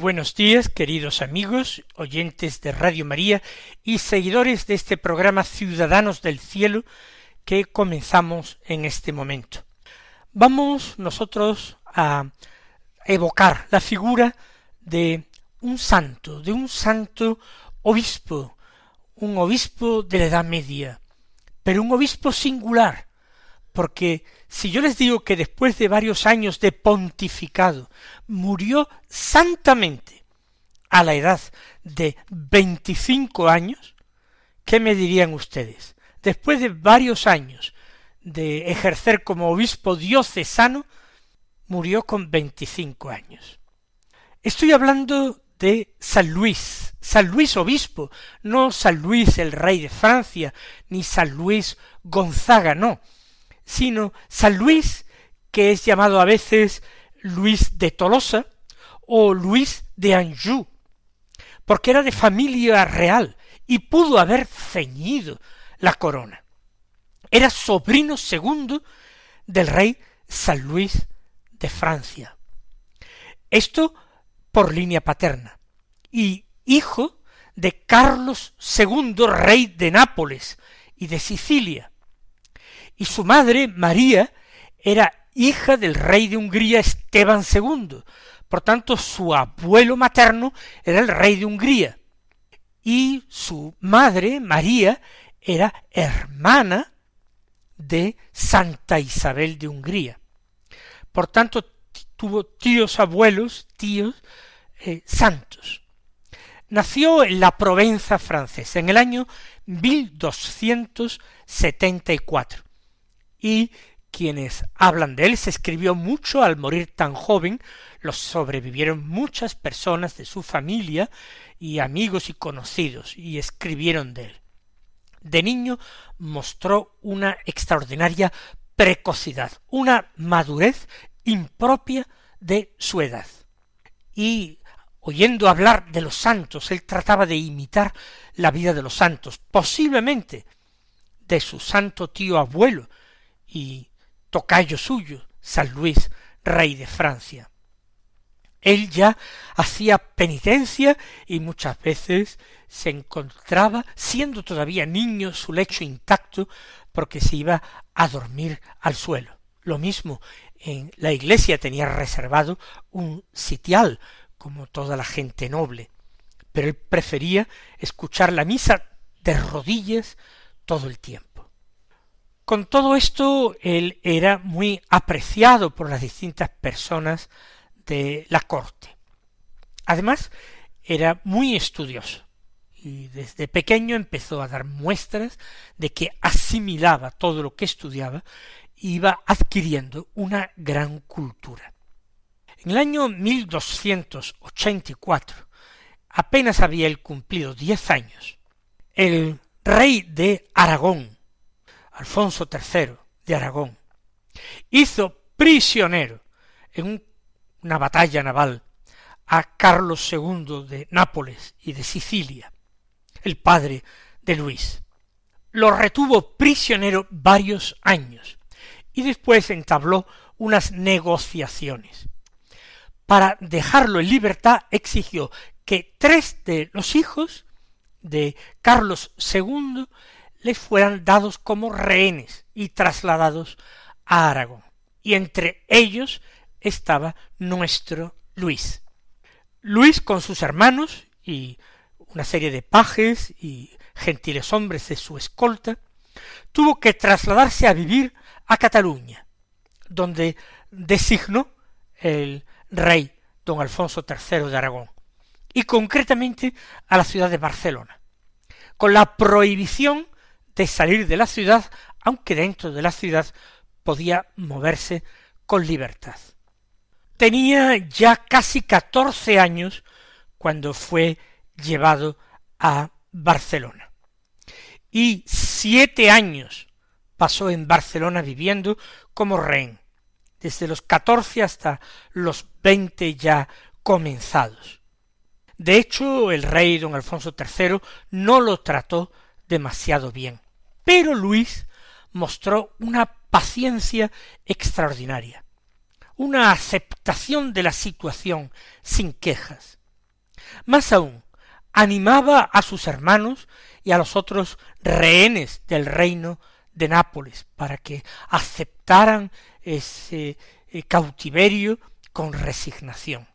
Buenos días, queridos amigos, oyentes de Radio María y seguidores de este programa Ciudadanos del Cielo que comenzamos en este momento. Vamos nosotros a evocar la figura de un santo, de un santo obispo, un obispo de la Edad Media, pero un obispo singular, porque si yo les digo que después de varios años de pontificado murió santamente a la edad de veinticinco años, ¿qué me dirían ustedes? Después de varios años de ejercer como obispo diocesano, murió con veinticinco años. Estoy hablando de San Luis, San Luis obispo, no San Luis el rey de Francia, ni San Luis Gonzaga, no, sino San Luis, que es llamado a veces Luis de Tolosa o Luis de Anjou, porque era de familia real y pudo haber ceñido la corona. Era sobrino segundo del rey San Luis de Francia. Esto por línea paterna. Y hijo de Carlos II, rey de Nápoles y de Sicilia, y su madre, María, era hija del rey de Hungría Esteban II. Por tanto, su abuelo materno era el rey de Hungría. Y su madre, María, era hermana de Santa Isabel de Hungría. Por tanto, tuvo tíos abuelos, tíos eh, santos. Nació en la Provenza francesa en el año 1274 y quienes hablan de él se escribió mucho al morir tan joven, los sobrevivieron muchas personas de su familia y amigos y conocidos y escribieron de él. De niño mostró una extraordinaria precocidad, una madurez impropia de su edad. Y oyendo hablar de los santos, él trataba de imitar la vida de los santos, posiblemente de su santo tío abuelo, y tocayo suyo, San Luis, rey de Francia. Él ya hacía penitencia y muchas veces se encontraba, siendo todavía niño, su lecho intacto, porque se iba a dormir al suelo. Lo mismo en la iglesia tenía reservado un sitial, como toda la gente noble, pero él prefería escuchar la misa de rodillas todo el tiempo. Con todo esto, él era muy apreciado por las distintas personas de la corte. Además, era muy estudioso y desde pequeño empezó a dar muestras de que asimilaba todo lo que estudiaba e iba adquiriendo una gran cultura. En el año 1284, apenas había él cumplido diez años, el rey de Aragón, Alfonso III de Aragón, hizo prisionero en una batalla naval a Carlos II de Nápoles y de Sicilia, el padre de Luis. Lo retuvo prisionero varios años y después entabló unas negociaciones. Para dejarlo en libertad exigió que tres de los hijos de Carlos II les fueran dados como rehenes y trasladados a Aragón. Y entre ellos estaba nuestro Luis. Luis con sus hermanos y una serie de pajes y gentiles hombres de su escolta, tuvo que trasladarse a vivir a Cataluña, donde designó el rey don Alfonso III de Aragón, y concretamente a la ciudad de Barcelona, con la prohibición de salir de la ciudad, aunque dentro de la ciudad podía moverse con libertad. Tenía ya casi catorce años cuando fue llevado a Barcelona. Y siete años pasó en Barcelona viviendo como rehén, desde los catorce hasta los veinte ya comenzados. De hecho, el rey don Alfonso III no lo trató demasiado bien, pero Luis mostró una paciencia extraordinaria, una aceptación de la situación sin quejas. Más aún, animaba a sus hermanos y a los otros rehenes del reino de Nápoles para que aceptaran ese eh, cautiverio con resignación.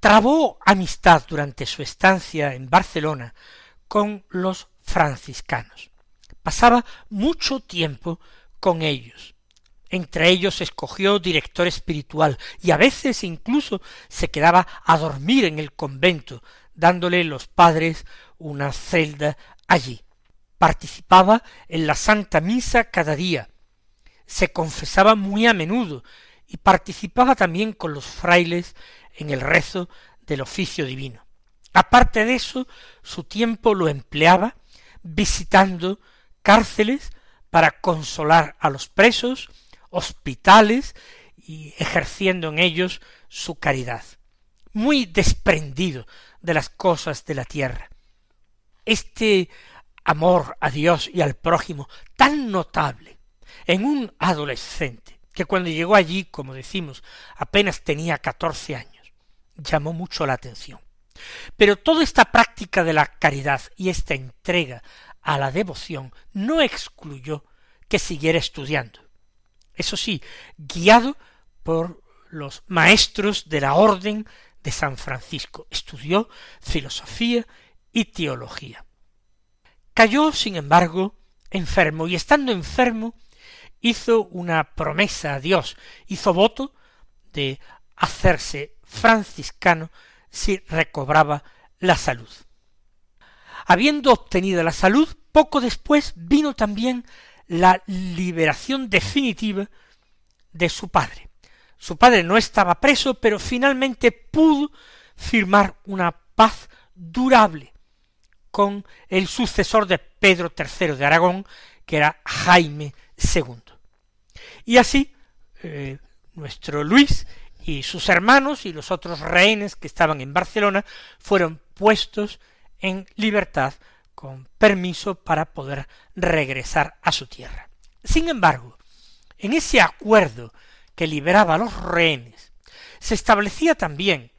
Trabó amistad durante su estancia en Barcelona con los franciscanos. Pasaba mucho tiempo con ellos. Entre ellos escogió director espiritual y a veces incluso se quedaba a dormir en el convento, dándole los padres una celda allí. Participaba en la Santa Misa cada día, se confesaba muy a menudo y participaba también con los frailes en el rezo del oficio divino. Aparte de eso, su tiempo lo empleaba visitando cárceles para consolar a los presos, hospitales y ejerciendo en ellos su caridad. Muy desprendido de las cosas de la tierra. Este amor a Dios y al prójimo tan notable en un adolescente que cuando llegó allí, como decimos, apenas tenía catorce años, llamó mucho la atención. Pero toda esta práctica de la caridad y esta entrega a la devoción no excluyó que siguiera estudiando. Eso sí, guiado por los maestros de la orden de San Francisco. Estudió filosofía y teología. Cayó, sin embargo, enfermo, y estando enfermo, hizo una promesa a Dios, hizo voto de hacerse franciscano si recobraba la salud. Habiendo obtenido la salud, poco después vino también la liberación definitiva de su padre. Su padre no estaba preso, pero finalmente pudo firmar una paz durable con el sucesor de Pedro III de Aragón, que era Jaime II. Y así, eh, nuestro Luis y sus hermanos y los otros rehenes que estaban en Barcelona fueron puestos en libertad con permiso para poder regresar a su tierra. Sin embargo, en ese acuerdo que liberaba a los rehenes, se establecía también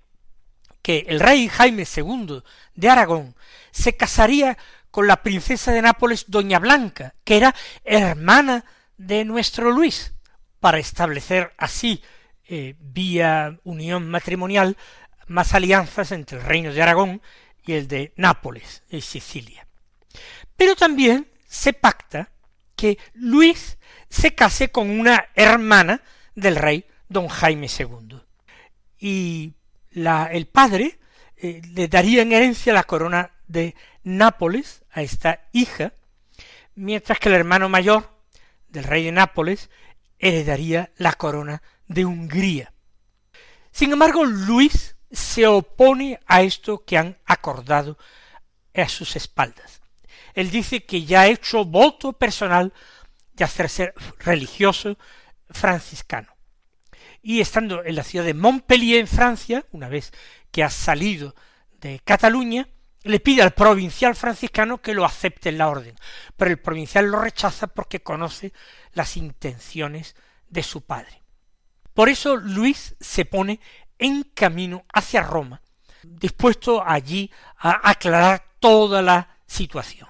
que el rey Jaime II de Aragón se casaría con la princesa de Nápoles, doña Blanca, que era hermana de nuestro Luis, para establecer así, eh, vía unión matrimonial, más alianzas entre el reino de Aragón y el de Nápoles y Sicilia. Pero también se pacta que Luis se case con una hermana del rey don Jaime II. Y la, el padre eh, le daría en herencia la corona de Nápoles a esta hija, mientras que el hermano mayor del rey de Nápoles heredaría la corona de Hungría. Sin embargo, Luis se opone a esto que han acordado a sus espaldas. Él dice que ya ha hecho voto personal de hacerse religioso franciscano. Y estando en la ciudad de Montpellier, en Francia, una vez que ha salido de Cataluña, le pide al provincial franciscano que lo acepte en la orden, pero el provincial lo rechaza porque conoce las intenciones de su padre. Por eso Luis se pone en camino hacia Roma, dispuesto allí a aclarar toda la situación.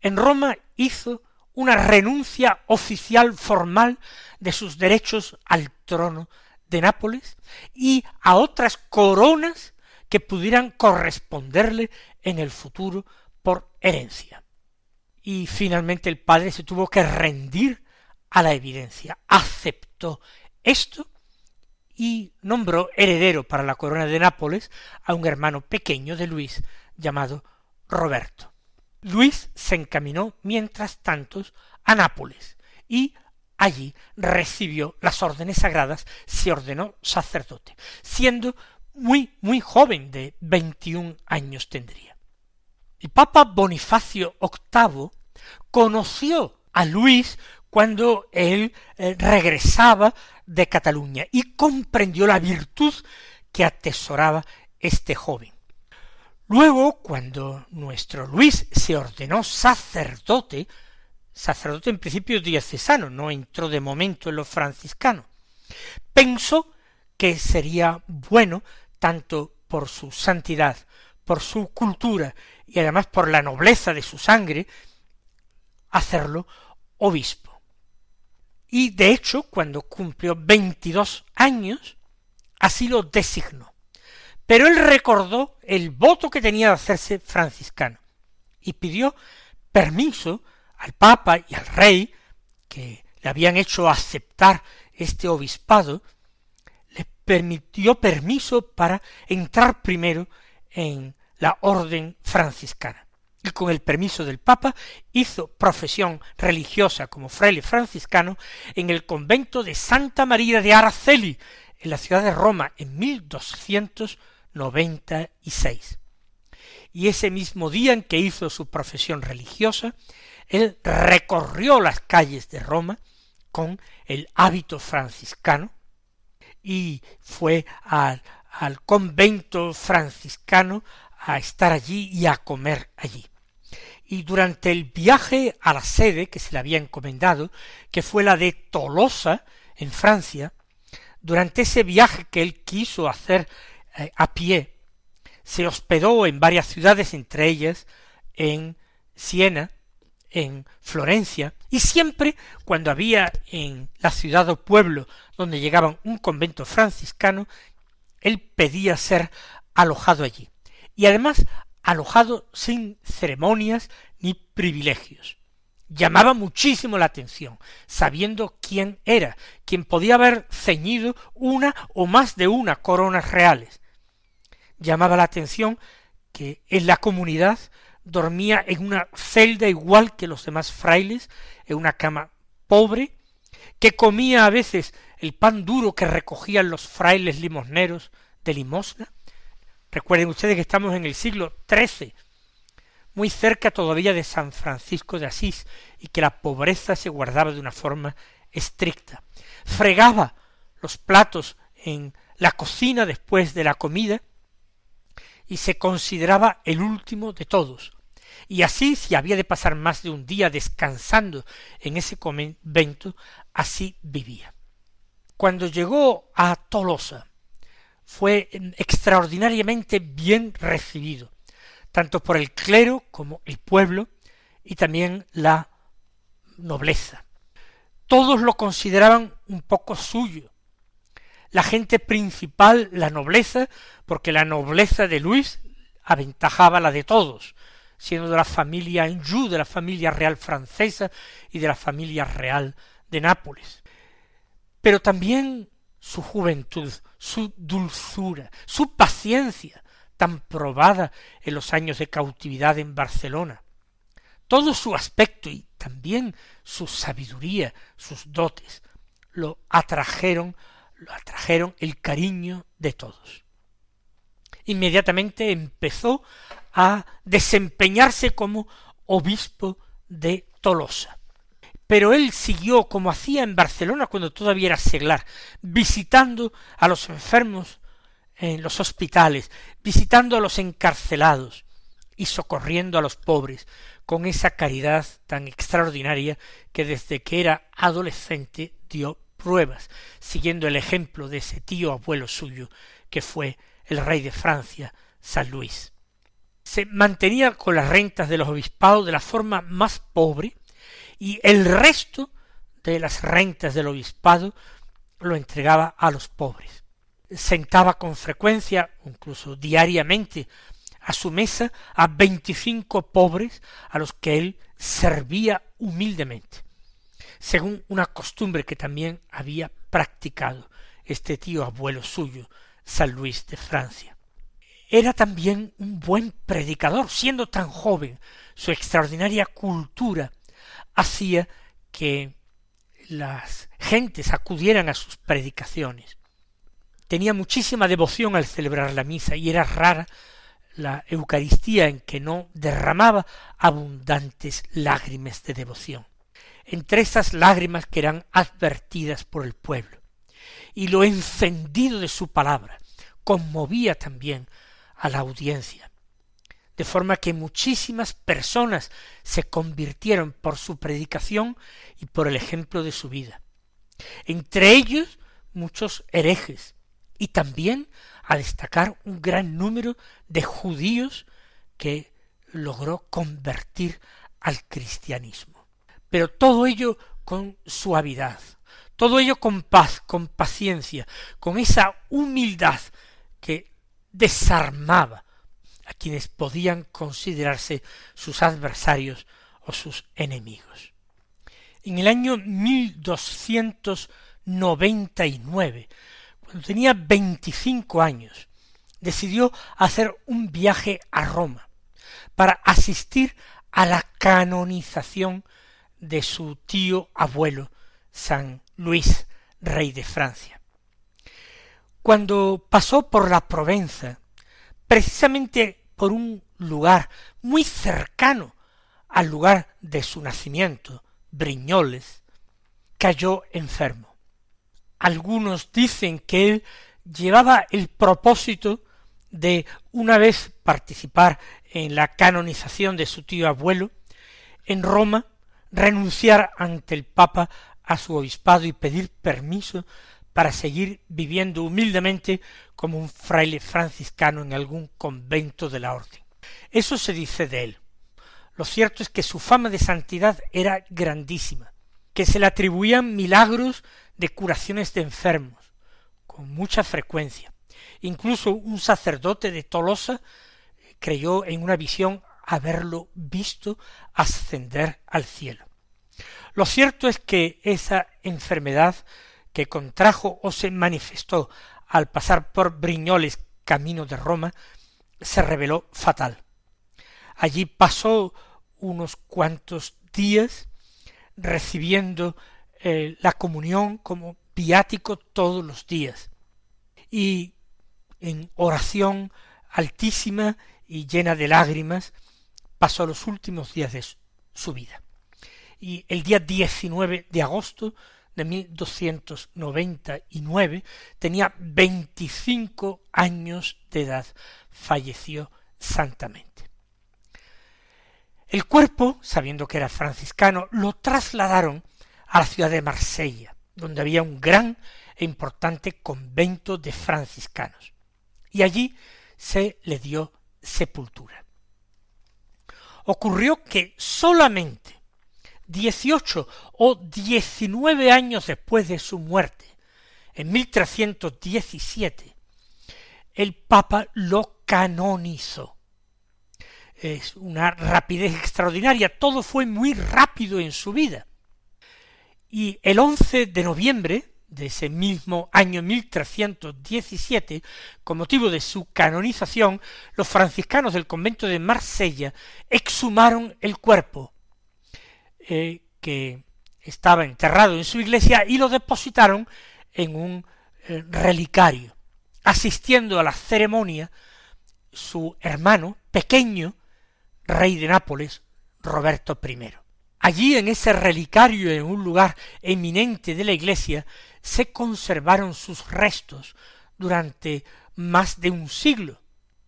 En Roma hizo una renuncia oficial formal de sus derechos al trono de Nápoles y a otras coronas que pudieran corresponderle en el futuro por herencia. Y finalmente el padre se tuvo que rendir a la evidencia, aceptó esto y nombró heredero para la corona de Nápoles a un hermano pequeño de Luis llamado Roberto. Luis se encaminó mientras tanto a Nápoles y allí recibió las órdenes sagradas, se ordenó sacerdote, siendo muy, muy joven, de veintiún años tendría. El Papa Bonifacio VIII conoció a Luis cuando él eh, regresaba de Cataluña y comprendió la virtud que atesoraba este joven. Luego, cuando nuestro Luis se ordenó sacerdote, sacerdote en principio diocesano, no entró de momento en los franciscanos, pensó que sería bueno, tanto por su santidad, por su cultura y además por la nobleza de su sangre, hacerlo obispo. Y de hecho, cuando cumplió veintidós años, así lo designó. Pero él recordó el voto que tenía de hacerse franciscano y pidió permiso al Papa y al Rey, que le habían hecho aceptar este obispado, le permitió permiso para entrar primero en la orden franciscana y con el permiso del Papa hizo profesión religiosa como fraile franciscano en el convento de Santa María de Araceli, en la ciudad de Roma, en 1296. Y ese mismo día en que hizo su profesión religiosa, él recorrió las calles de Roma con el hábito franciscano y fue al, al convento franciscano a estar allí y a comer allí. Y durante el viaje a la sede que se le había encomendado, que fue la de Tolosa, en Francia, durante ese viaje que él quiso hacer eh, a pie, se hospedó en varias ciudades, entre ellas en Siena, en Florencia, y siempre cuando había en la ciudad o pueblo donde llegaban un convento franciscano, él pedía ser alojado allí. Y además alojado sin ceremonias ni privilegios. Llamaba muchísimo la atención, sabiendo quién era, quien podía haber ceñido una o más de una coronas reales. Llamaba la atención que en la comunidad dormía en una celda igual que los demás frailes, en una cama pobre, que comía a veces el pan duro que recogían los frailes limosneros de limosna, Recuerden ustedes que estamos en el siglo XIII, muy cerca todavía de San Francisco de Asís, y que la pobreza se guardaba de una forma estricta. Fregaba los platos en la cocina después de la comida y se consideraba el último de todos. Y así, si había de pasar más de un día descansando en ese convento, así vivía. Cuando llegó a Tolosa, fue extraordinariamente bien recibido, tanto por el clero como el pueblo y también la nobleza. Todos lo consideraban un poco suyo. La gente principal, la nobleza, porque la nobleza de Luis aventajaba la de todos, siendo de la familia Anjou, de la familia real francesa y de la familia real de Nápoles. Pero también su juventud, su dulzura, su paciencia, tan probada en los años de cautividad en Barcelona, todo su aspecto y también su sabiduría, sus dotes, lo atrajeron, lo atrajeron el cariño de todos. Inmediatamente empezó a desempeñarse como obispo de Tolosa pero él siguió como hacía en Barcelona cuando todavía era seglar, visitando a los enfermos en los hospitales, visitando a los encarcelados y socorriendo a los pobres, con esa caridad tan extraordinaria que desde que era adolescente dio pruebas, siguiendo el ejemplo de ese tío abuelo suyo, que fue el rey de Francia, San Luis. Se mantenía con las rentas de los obispados de la forma más pobre, y el resto de las rentas del obispado lo entregaba a los pobres. Sentaba con frecuencia, incluso diariamente, a su mesa a veinticinco pobres a los que él servía humildemente. según una costumbre que también había practicado este tío abuelo suyo, San Luis de Francia. Era también un buen predicador, siendo tan joven, su extraordinaria cultura hacía que las gentes acudieran a sus predicaciones. Tenía muchísima devoción al celebrar la misa y era rara la Eucaristía en que no derramaba abundantes lágrimas de devoción. Entre esas lágrimas que eran advertidas por el pueblo, y lo encendido de su palabra conmovía también a la audiencia, de forma que muchísimas personas se convirtieron por su predicación y por el ejemplo de su vida. Entre ellos muchos herejes, y también a destacar un gran número de judíos que logró convertir al cristianismo. Pero todo ello con suavidad, todo ello con paz, con paciencia, con esa humildad que desarmaba a quienes podían considerarse sus adversarios o sus enemigos. En el año 1299 cuando tenía veinticinco años, decidió hacer un viaje a Roma para asistir a la canonización de su tío abuelo, San Luis, rey de Francia. Cuando pasó por la Provenza, precisamente por un lugar muy cercano al lugar de su nacimiento, Briñoles, cayó enfermo. Algunos dicen que él llevaba el propósito de una vez participar en la canonización de su tío abuelo, en Roma, renunciar ante el Papa a su obispado y pedir permiso para seguir viviendo humildemente como un fraile franciscano en algún convento de la orden. Eso se dice de él. Lo cierto es que su fama de santidad era grandísima, que se le atribuían milagros de curaciones de enfermos, con mucha frecuencia. Incluso un sacerdote de Tolosa eh, creyó en una visión haberlo visto ascender al cielo. Lo cierto es que esa enfermedad que contrajo o se manifestó al pasar por Briñoles camino de Roma se reveló fatal. Allí pasó unos cuantos días recibiendo eh, la comunión como viático todos los días y en oración altísima y llena de lágrimas pasó los últimos días de su vida. Y el día 19 de agosto de 1299 tenía veinticinco años de edad, falleció santamente. El cuerpo, sabiendo que era franciscano, lo trasladaron a la ciudad de Marsella, donde había un gran e importante convento de franciscanos, y allí se le dio sepultura. Ocurrió que solamente dieciocho o diecinueve años después de su muerte, en 1317, el Papa lo canonizó. Es una rapidez extraordinaria, todo fue muy rápido en su vida. Y el 11 de noviembre de ese mismo año 1317, con motivo de su canonización, los franciscanos del convento de Marsella exhumaron el cuerpo eh, que estaba enterrado en su iglesia y lo depositaron en un eh, relicario, asistiendo a la ceremonia su hermano pequeño, rey de Nápoles, Roberto I. Allí en ese relicario, en un lugar eminente de la iglesia, se conservaron sus restos durante más de un siglo,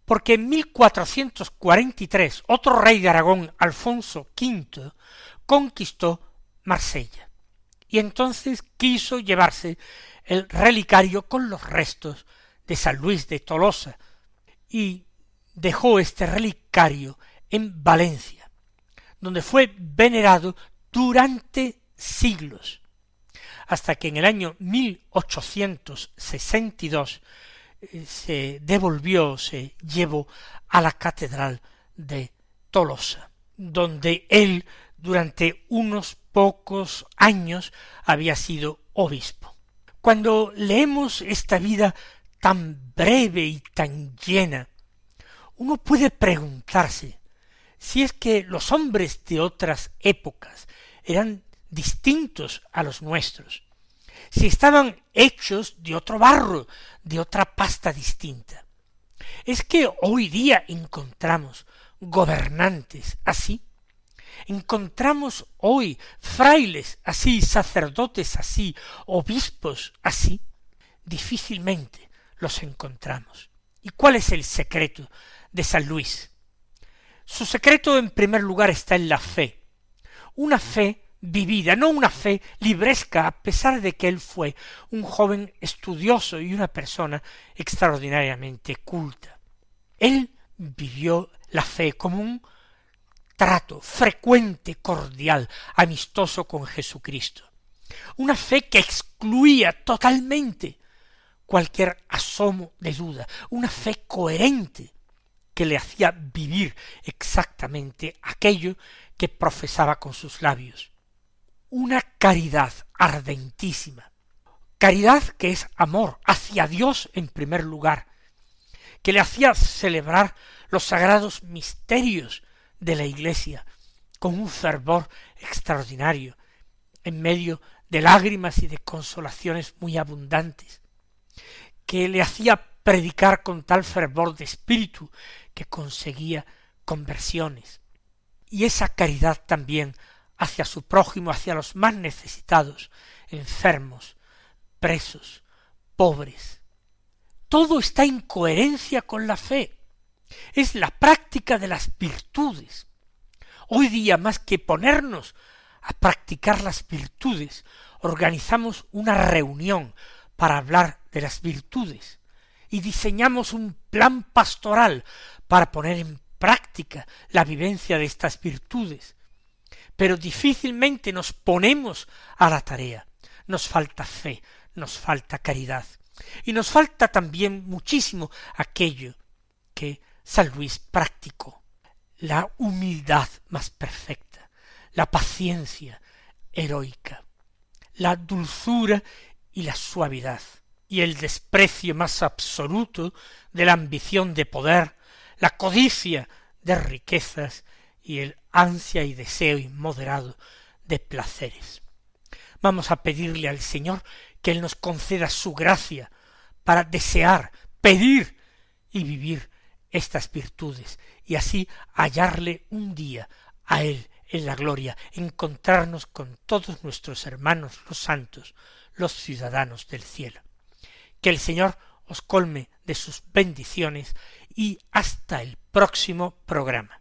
porque en 1443 otro rey de Aragón, Alfonso V, conquistó Marsella, y entonces quiso llevarse el relicario con los restos de San Luis de Tolosa, y dejó este relicario en Valencia donde fue venerado durante siglos, hasta que en el año 1862 eh, se devolvió, se llevó a la catedral de Tolosa, donde él durante unos pocos años había sido obispo. Cuando leemos esta vida tan breve y tan llena, uno puede preguntarse si es que los hombres de otras épocas eran distintos a los nuestros, si estaban hechos de otro barro, de otra pasta distinta. Es que hoy día encontramos gobernantes así, encontramos hoy frailes así, sacerdotes así, obispos así, difícilmente los encontramos. ¿Y cuál es el secreto de San Luis? Su secreto en primer lugar está en la fe, una fe vivida, no una fe libresca, a pesar de que él fue un joven estudioso y una persona extraordinariamente culta. Él vivió la fe como un trato frecuente, cordial, amistoso con Jesucristo. Una fe que excluía totalmente cualquier asomo de duda, una fe coherente que le hacía vivir exactamente aquello que profesaba con sus labios. Una caridad ardentísima, caridad que es amor hacia Dios en primer lugar, que le hacía celebrar los sagrados misterios de la Iglesia con un fervor extraordinario, en medio de lágrimas y de consolaciones muy abundantes, que le hacía predicar con tal fervor de espíritu que conseguía conversiones. Y esa caridad también hacia su prójimo, hacia los más necesitados, enfermos, presos, pobres. Todo está en coherencia con la fe. Es la práctica de las virtudes. Hoy día, más que ponernos a practicar las virtudes, organizamos una reunión para hablar de las virtudes y diseñamos un plan pastoral para poner en práctica la vivencia de estas virtudes. Pero difícilmente nos ponemos a la tarea. Nos falta fe, nos falta caridad. Y nos falta también muchísimo aquello que San Luis practicó. La humildad más perfecta, la paciencia heroica, la dulzura y la suavidad, y el desprecio más absoluto de la ambición de poder, la codicia de riquezas y el ansia y deseo inmoderado de placeres. Vamos a pedirle al Señor que Él nos conceda su gracia para desear, pedir y vivir estas virtudes, y así hallarle un día a Él en la gloria, encontrarnos con todos nuestros hermanos los santos, los ciudadanos del cielo. Que el Señor os colme de sus bendiciones y hasta el próximo programa.